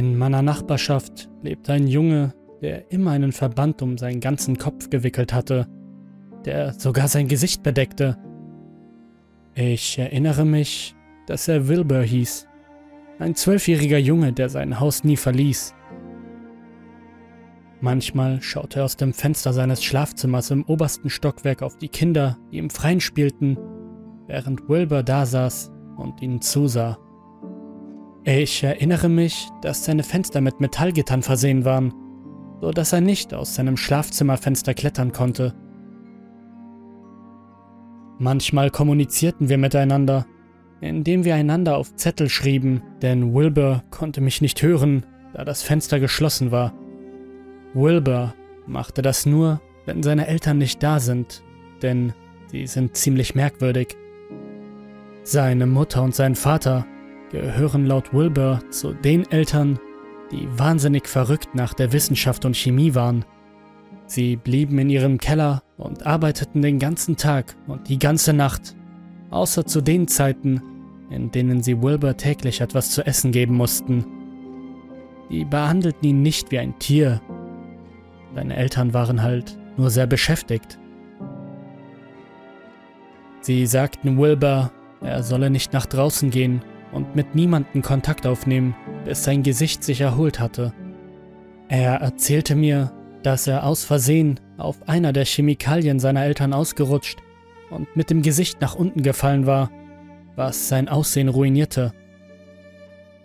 In meiner Nachbarschaft lebte ein Junge, der immer einen Verband um seinen ganzen Kopf gewickelt hatte, der sogar sein Gesicht bedeckte. Ich erinnere mich, dass er Wilbur hieß, ein zwölfjähriger Junge, der sein Haus nie verließ. Manchmal schaute er aus dem Fenster seines Schlafzimmers im obersten Stockwerk auf die Kinder, die im Freien spielten, während Wilbur dasaß und ihnen zusah. Ich erinnere mich, dass seine Fenster mit Metallgittern versehen waren, so dass er nicht aus seinem Schlafzimmerfenster klettern konnte. Manchmal kommunizierten wir miteinander, indem wir einander auf Zettel schrieben, denn Wilbur konnte mich nicht hören, da das Fenster geschlossen war. Wilbur machte das nur, wenn seine Eltern nicht da sind, denn sie sind ziemlich merkwürdig. Seine Mutter und sein Vater gehören laut Wilbur zu den Eltern, die wahnsinnig verrückt nach der Wissenschaft und Chemie waren. Sie blieben in ihrem Keller und arbeiteten den ganzen Tag und die ganze Nacht, außer zu den Zeiten, in denen sie Wilbur täglich etwas zu essen geben mussten. Die behandelten ihn nicht wie ein Tier. Seine Eltern waren halt nur sehr beschäftigt. Sie sagten Wilbur, er solle nicht nach draußen gehen und mit niemandem Kontakt aufnehmen, bis sein Gesicht sich erholt hatte. Er erzählte mir, dass er aus Versehen auf einer der Chemikalien seiner Eltern ausgerutscht und mit dem Gesicht nach unten gefallen war, was sein Aussehen ruinierte.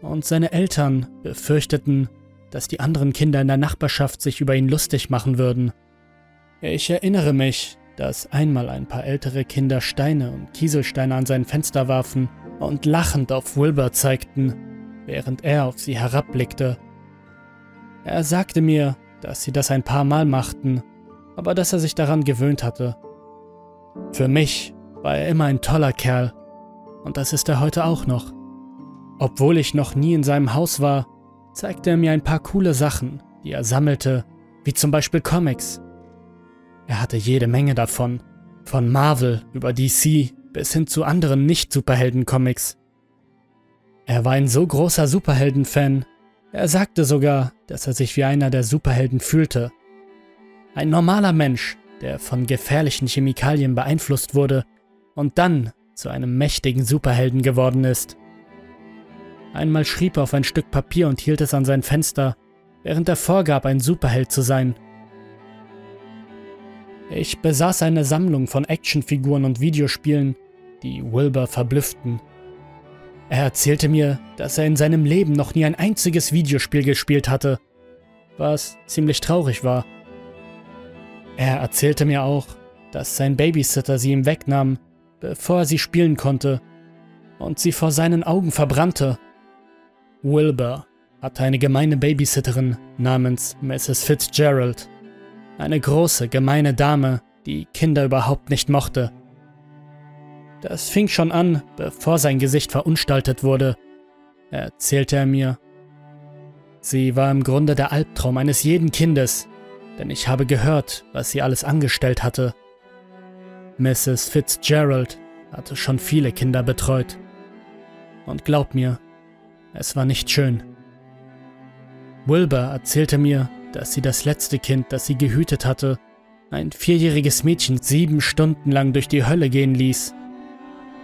Und seine Eltern befürchteten, dass die anderen Kinder in der Nachbarschaft sich über ihn lustig machen würden. Ich erinnere mich, dass einmal ein paar ältere Kinder Steine und Kieselsteine an sein Fenster warfen und lachend auf Wilbur zeigten, während er auf sie herabblickte. Er sagte mir, dass sie das ein paar Mal machten, aber dass er sich daran gewöhnt hatte. Für mich war er immer ein toller Kerl, und das ist er heute auch noch. Obwohl ich noch nie in seinem Haus war, zeigte er mir ein paar coole Sachen, die er sammelte, wie zum Beispiel Comics. Er hatte jede Menge davon, von Marvel über DC bis hin zu anderen Nicht-Superhelden-Comics. Er war ein so großer Superhelden-Fan, er sagte sogar, dass er sich wie einer der Superhelden fühlte. Ein normaler Mensch, der von gefährlichen Chemikalien beeinflusst wurde und dann zu einem mächtigen Superhelden geworden ist. Einmal schrieb er auf ein Stück Papier und hielt es an sein Fenster, während er vorgab, ein Superheld zu sein. Ich besaß eine Sammlung von Actionfiguren und Videospielen, die Wilbur verblüfften. Er erzählte mir, dass er in seinem Leben noch nie ein einziges Videospiel gespielt hatte, was ziemlich traurig war. Er erzählte mir auch, dass sein Babysitter sie ihm wegnahm, bevor er sie spielen konnte, und sie vor seinen Augen verbrannte. Wilbur hatte eine gemeine Babysitterin namens Mrs. Fitzgerald. Eine große, gemeine Dame, die Kinder überhaupt nicht mochte. Das fing schon an, bevor sein Gesicht verunstaltet wurde, erzählte er mir. Sie war im Grunde der Albtraum eines jeden Kindes, denn ich habe gehört, was sie alles angestellt hatte. Mrs. Fitzgerald hatte schon viele Kinder betreut. Und glaub mir, es war nicht schön. Wilbur erzählte mir, dass sie das letzte Kind, das sie gehütet hatte, ein vierjähriges Mädchen sieben Stunden lang durch die Hölle gehen ließ.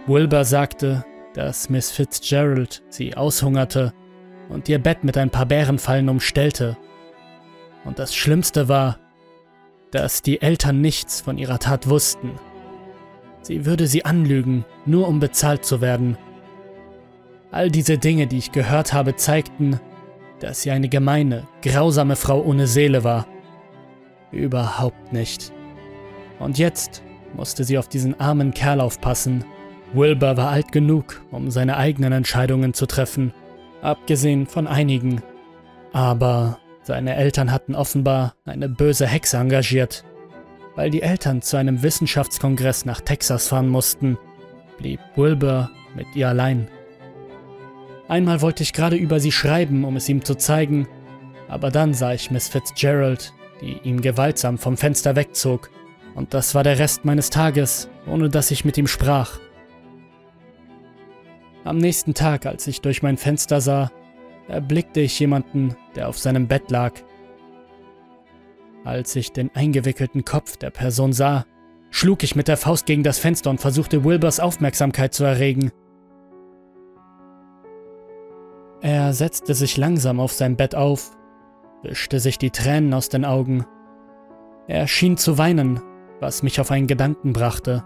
Wilbur sagte, dass Miss Fitzgerald sie aushungerte und ihr Bett mit ein paar Bärenfallen umstellte. Und das Schlimmste war, dass die Eltern nichts von ihrer Tat wussten. Sie würde sie anlügen, nur um bezahlt zu werden. All diese Dinge, die ich gehört habe, zeigten, dass sie eine gemeine, grausame Frau ohne Seele war. Überhaupt nicht. Und jetzt musste sie auf diesen armen Kerl aufpassen, Wilbur war alt genug, um seine eigenen Entscheidungen zu treffen, abgesehen von einigen. Aber seine Eltern hatten offenbar eine böse Hexe engagiert. Weil die Eltern zu einem Wissenschaftskongress nach Texas fahren mussten, blieb Wilbur mit ihr allein. Einmal wollte ich gerade über sie schreiben, um es ihm zu zeigen, aber dann sah ich Miss Fitzgerald, die ihm gewaltsam vom Fenster wegzog, und das war der Rest meines Tages, ohne dass ich mit ihm sprach. Am nächsten Tag, als ich durch mein Fenster sah, erblickte ich jemanden, der auf seinem Bett lag. Als ich den eingewickelten Kopf der Person sah, schlug ich mit der Faust gegen das Fenster und versuchte Wilbers Aufmerksamkeit zu erregen. Er setzte sich langsam auf sein Bett auf, wischte sich die Tränen aus den Augen. Er schien zu weinen, was mich auf einen Gedanken brachte.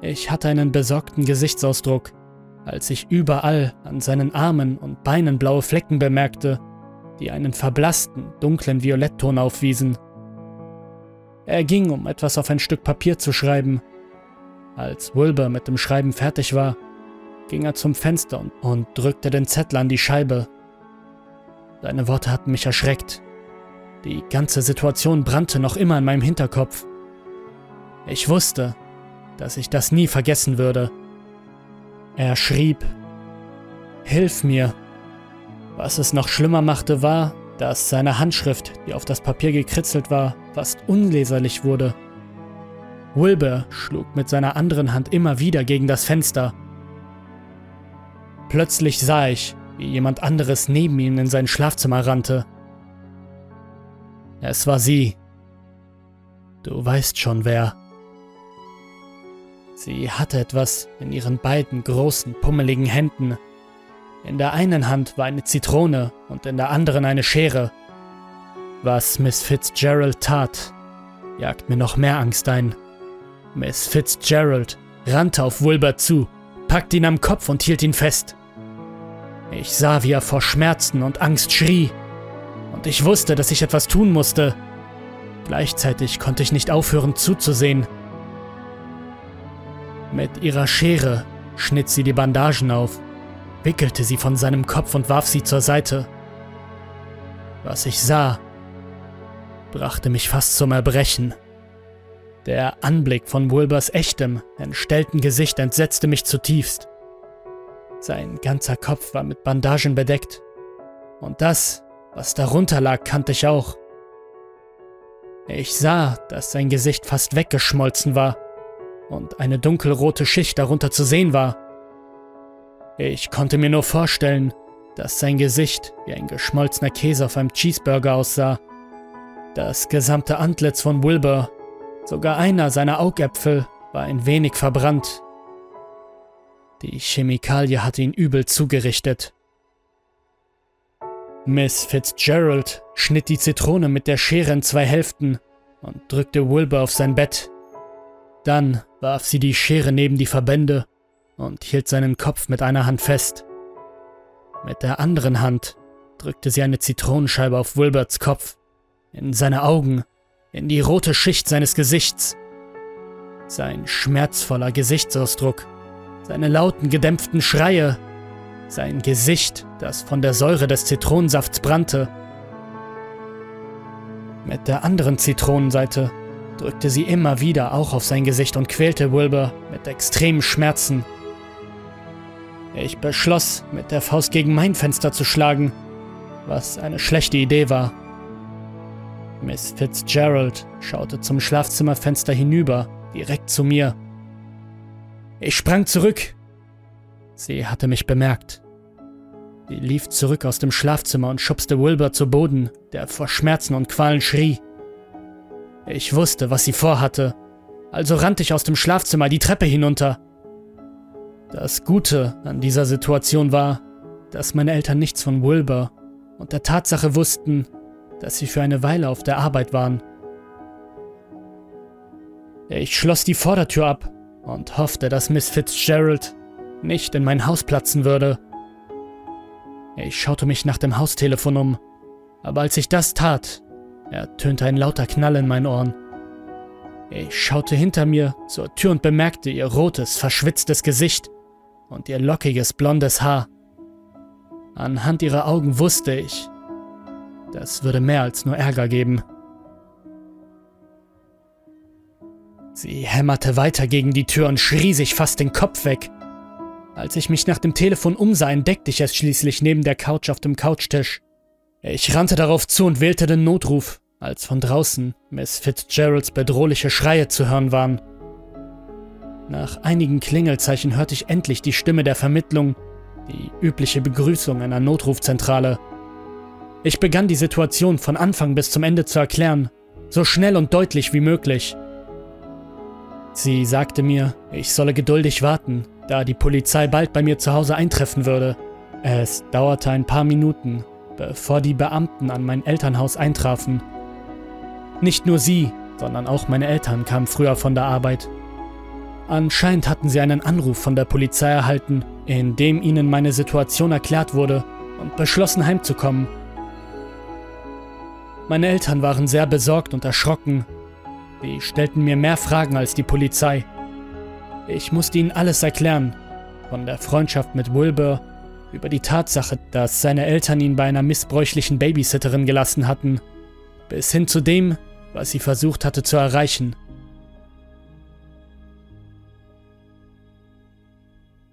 Ich hatte einen besorgten Gesichtsausdruck, als ich überall an seinen Armen und Beinen blaue Flecken bemerkte, die einen verblassten, dunklen Violettton aufwiesen. Er ging, um etwas auf ein Stück Papier zu schreiben. Als Wilbur mit dem Schreiben fertig war, ging er zum Fenster und, drückte den Zettel an die Scheibe. Seine Worte hatten mich erschreckt. Die ganze Situation brannte noch immer in meinem Hinterkopf. Ich wusste, dass ich das nie vergessen würde. Er schrieb, Hilf mir. Was es noch schlimmer machte, war, dass seine Handschrift, die auf das Papier gekritzelt war, fast unleserlich wurde. Wilbur schlug mit seiner anderen Hand immer wieder gegen das Fenster. Plötzlich sah ich, wie jemand anderes neben ihm in sein Schlafzimmer rannte. Es war sie. Du weißt schon wer. Sie hatte etwas in ihren beiden großen, pummeligen Händen. In der einen Hand war eine Zitrone und in der anderen eine Schere. Was Miss Fitzgerald tat, jagt mir noch mehr Angst ein. Miss Fitzgerald rannte auf Wilbur zu, packte ihn am Kopf und hielt ihn fest. Ich sah, wie er vor Schmerzen und Angst schrie, und ich wusste, dass ich etwas tun musste. Gleichzeitig konnte ich nicht aufhören zuzusehen. Mit ihrer Schere schnitt sie die Bandagen auf, wickelte sie von seinem Kopf und warf sie zur Seite. Was ich sah, brachte mich fast zum Erbrechen. Der Anblick von Wilbers echtem, entstellten Gesicht entsetzte mich zutiefst. Sein ganzer Kopf war mit Bandagen bedeckt. Und das, was darunter lag, kannte ich auch. Ich sah, dass sein Gesicht fast weggeschmolzen war und eine dunkelrote Schicht darunter zu sehen war. Ich konnte mir nur vorstellen, dass sein Gesicht wie ein geschmolzener Käse auf einem Cheeseburger aussah. Das gesamte Antlitz von Wilbur, sogar einer seiner Augäpfel, war ein wenig verbrannt. Die Chemikalie hatte ihn übel zugerichtet. Miss Fitzgerald schnitt die Zitrone mit der Schere in zwei Hälften und drückte Wilbur auf sein Bett. Dann warf sie die Schere neben die Verbände und hielt seinen Kopf mit einer Hand fest. Mit der anderen Hand drückte sie eine Zitronenscheibe auf Wilberts Kopf, in seine Augen, in die rote Schicht seines Gesichts. Sein schmerzvoller Gesichtsausdruck, seine lauten, gedämpften Schreie, sein Gesicht, das von der Säure des Zitronensafts brannte. Mit der anderen Zitronenseite drückte sie immer wieder auch auf sein Gesicht und quälte Wilbur mit extremen Schmerzen. Ich beschloss, mit der Faust gegen mein Fenster zu schlagen, was eine schlechte Idee war. Miss Fitzgerald schaute zum Schlafzimmerfenster hinüber, direkt zu mir. Ich sprang zurück. Sie hatte mich bemerkt. Sie lief zurück aus dem Schlafzimmer und schubste Wilbur zu Boden, der vor Schmerzen und Qualen schrie. Ich wusste, was sie vorhatte, also rannte ich aus dem Schlafzimmer die Treppe hinunter. Das Gute an dieser Situation war, dass meine Eltern nichts von Wilbur und der Tatsache wussten, dass sie für eine Weile auf der Arbeit waren. Ich schloss die Vordertür ab und hoffte, dass Miss Fitzgerald nicht in mein Haus platzen würde. Ich schaute mich nach dem Haustelefon um, aber als ich das tat, ertönte ein lauter Knall in meinen Ohren. Ich schaute hinter mir zur Tür und bemerkte ihr rotes, verschwitztes Gesicht und ihr lockiges, blondes Haar. Anhand ihrer Augen wusste ich, das würde mehr als nur Ärger geben. Sie hämmerte weiter gegen die Tür und schrie sich fast den Kopf weg. Als ich mich nach dem Telefon umsah, entdeckte ich es schließlich neben der Couch auf dem Couchtisch. Ich rannte darauf zu und wählte den Notruf, als von draußen Miss Fitzgeralds bedrohliche Schreie zu hören waren. Nach einigen Klingelzeichen hörte ich endlich die Stimme der Vermittlung, Die übliche Begrüßung einer Notrufzentrale. Ich begann die Situation von Anfang bis zum Ende zu erklären, so schnell und deutlich wie möglich. Sie sagte mir, ich solle geduldig warten, da die Polizei bald bei mir zu Hause eintreffen würde. Es dauerte ein paar Minuten, bevor die Beamten an mein Elternhaus eintrafen. Nicht nur sie, sondern auch meine Eltern kamen früher von der Arbeit. Anscheinend hatten sie einen Anruf von der Polizei erhalten, in dem ihnen meine Situation erklärt wurde und beschlossen heimzukommen. Meine Eltern waren sehr besorgt und erschrocken. Sie stellten mir mehr Fragen als die Polizei. Ich musste ihnen alles erklären, von der Freundschaft mit Wilbur über die Tatsache, dass seine Eltern ihn bei einer missbräuchlichen Babysitterin gelassen hatten, bis hin zu dem, was sie versucht hatte zu erreichen.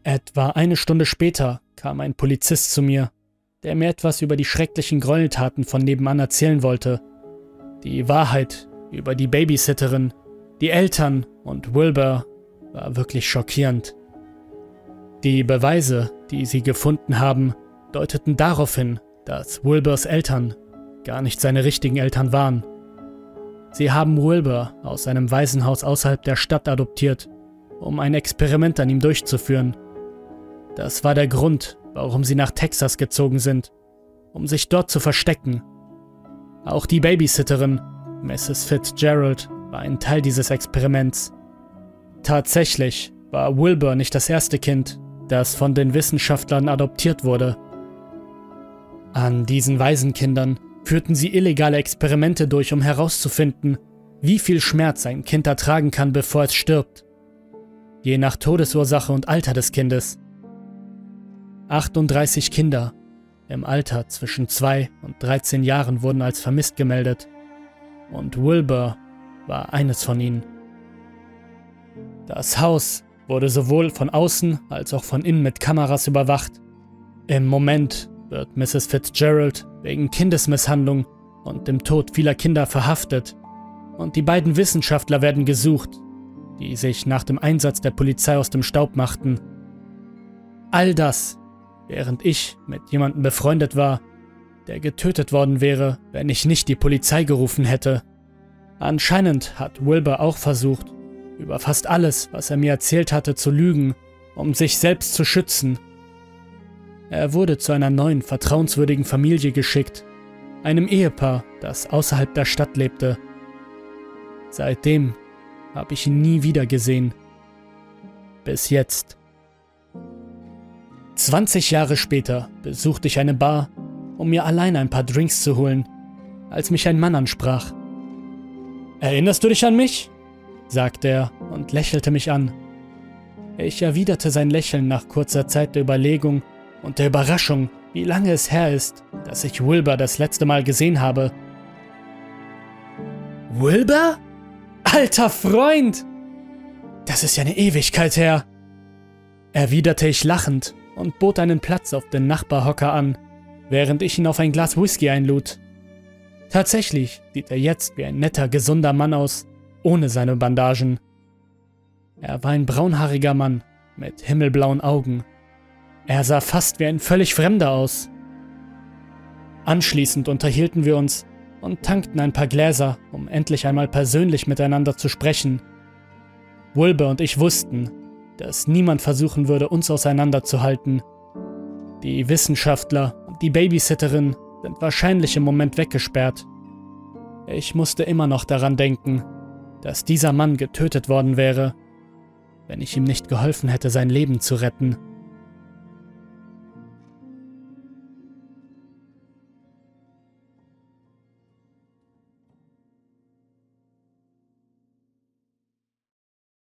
Etwa eine Stunde später kam ein Polizist zu mir, der mir etwas über die schrecklichen Gräueltaten von nebenan erzählen wollte. Die Wahrheit über die Babysitterin, die Eltern und Wilbur war wirklich schockierend. Die Beweise, die sie gefunden haben, deuteten darauf hin, dass Wilburs Eltern gar nicht seine richtigen Eltern waren. Sie haben Wilbur aus einem Waisenhaus außerhalb der Stadt adoptiert, um ein Experiment an ihm durchzuführen. Das war der Grund, warum sie nach Texas gezogen sind, um sich dort zu verstecken. Auch die Babysitterin, Mrs. Fitzgerald, war ein Teil dieses Experiments. Tatsächlich war Wilbur nicht das erste Kind, das von den Wissenschaftlern adoptiert wurde. An diesen Waisenkindern führten sie illegale Experimente durch, um herauszufinden, wie viel Schmerz ein Kind ertragen kann, bevor es stirbt. Je nach Todesursache und Alter des Kindes. 38 Kinder im Alter zwischen 2 und 13 Jahren wurden als vermisst gemeldet. Und Wilbur war eines von ihnen. Das Haus wurde sowohl von außen als auch von innen mit Kameras überwacht. Im Moment wird Mrs. Fitzgerald wegen Kindesmisshandlung und dem Tod vieler Kinder verhaftet. Und die beiden Wissenschaftler werden gesucht, die sich nach dem Einsatz der Polizei aus dem Staub machten. All das, während ich mit jemandem befreundet war, der getötet worden wäre, wenn ich nicht die Polizei gerufen hätte. Anscheinend hat Wilbur auch versucht, über fast alles, was er mir erzählt hatte, zu lügen, um sich selbst zu schützen. Er wurde zu einer neuen, vertrauenswürdigen Familie geschickt, einem Ehepaar, das außerhalb der Stadt lebte. Seitdem habe ich ihn nie wieder gesehen. Bis jetzt. 20 Jahre später besuchte ich eine Bar, um mir allein ein paar Drinks zu holen, als mich ein Mann ansprach. Erinnerst du dich an mich? sagte er und lächelte mich an. Ich erwiderte sein Lächeln nach kurzer Zeit der Überlegung und der Überraschung, wie lange es her ist, dass ich Wilbur das letzte Mal gesehen habe. Wilbur? Alter Freund! Das ist ja eine Ewigkeit her, erwiderte ich lachend und bot einen Platz auf den Nachbarhocker an, während ich ihn auf ein Glas Whisky einlud. Tatsächlich sieht er jetzt wie ein netter, gesunder Mann aus, ohne seine Bandagen. Er war ein braunhaariger Mann mit himmelblauen Augen. Er sah fast wie ein völlig Fremder aus. Anschließend unterhielten wir uns und tankten ein paar Gläser, um endlich einmal persönlich miteinander zu sprechen. Wilbur und ich wussten, dass niemand versuchen würde, uns auseinanderzuhalten. Die Wissenschaftler die Babysitterin sind wahrscheinlich im Moment weggesperrt. Ich musste immer noch daran denken, dass dieser Mann getötet worden wäre, wenn ich ihm nicht geholfen hätte, sein Leben zu retten.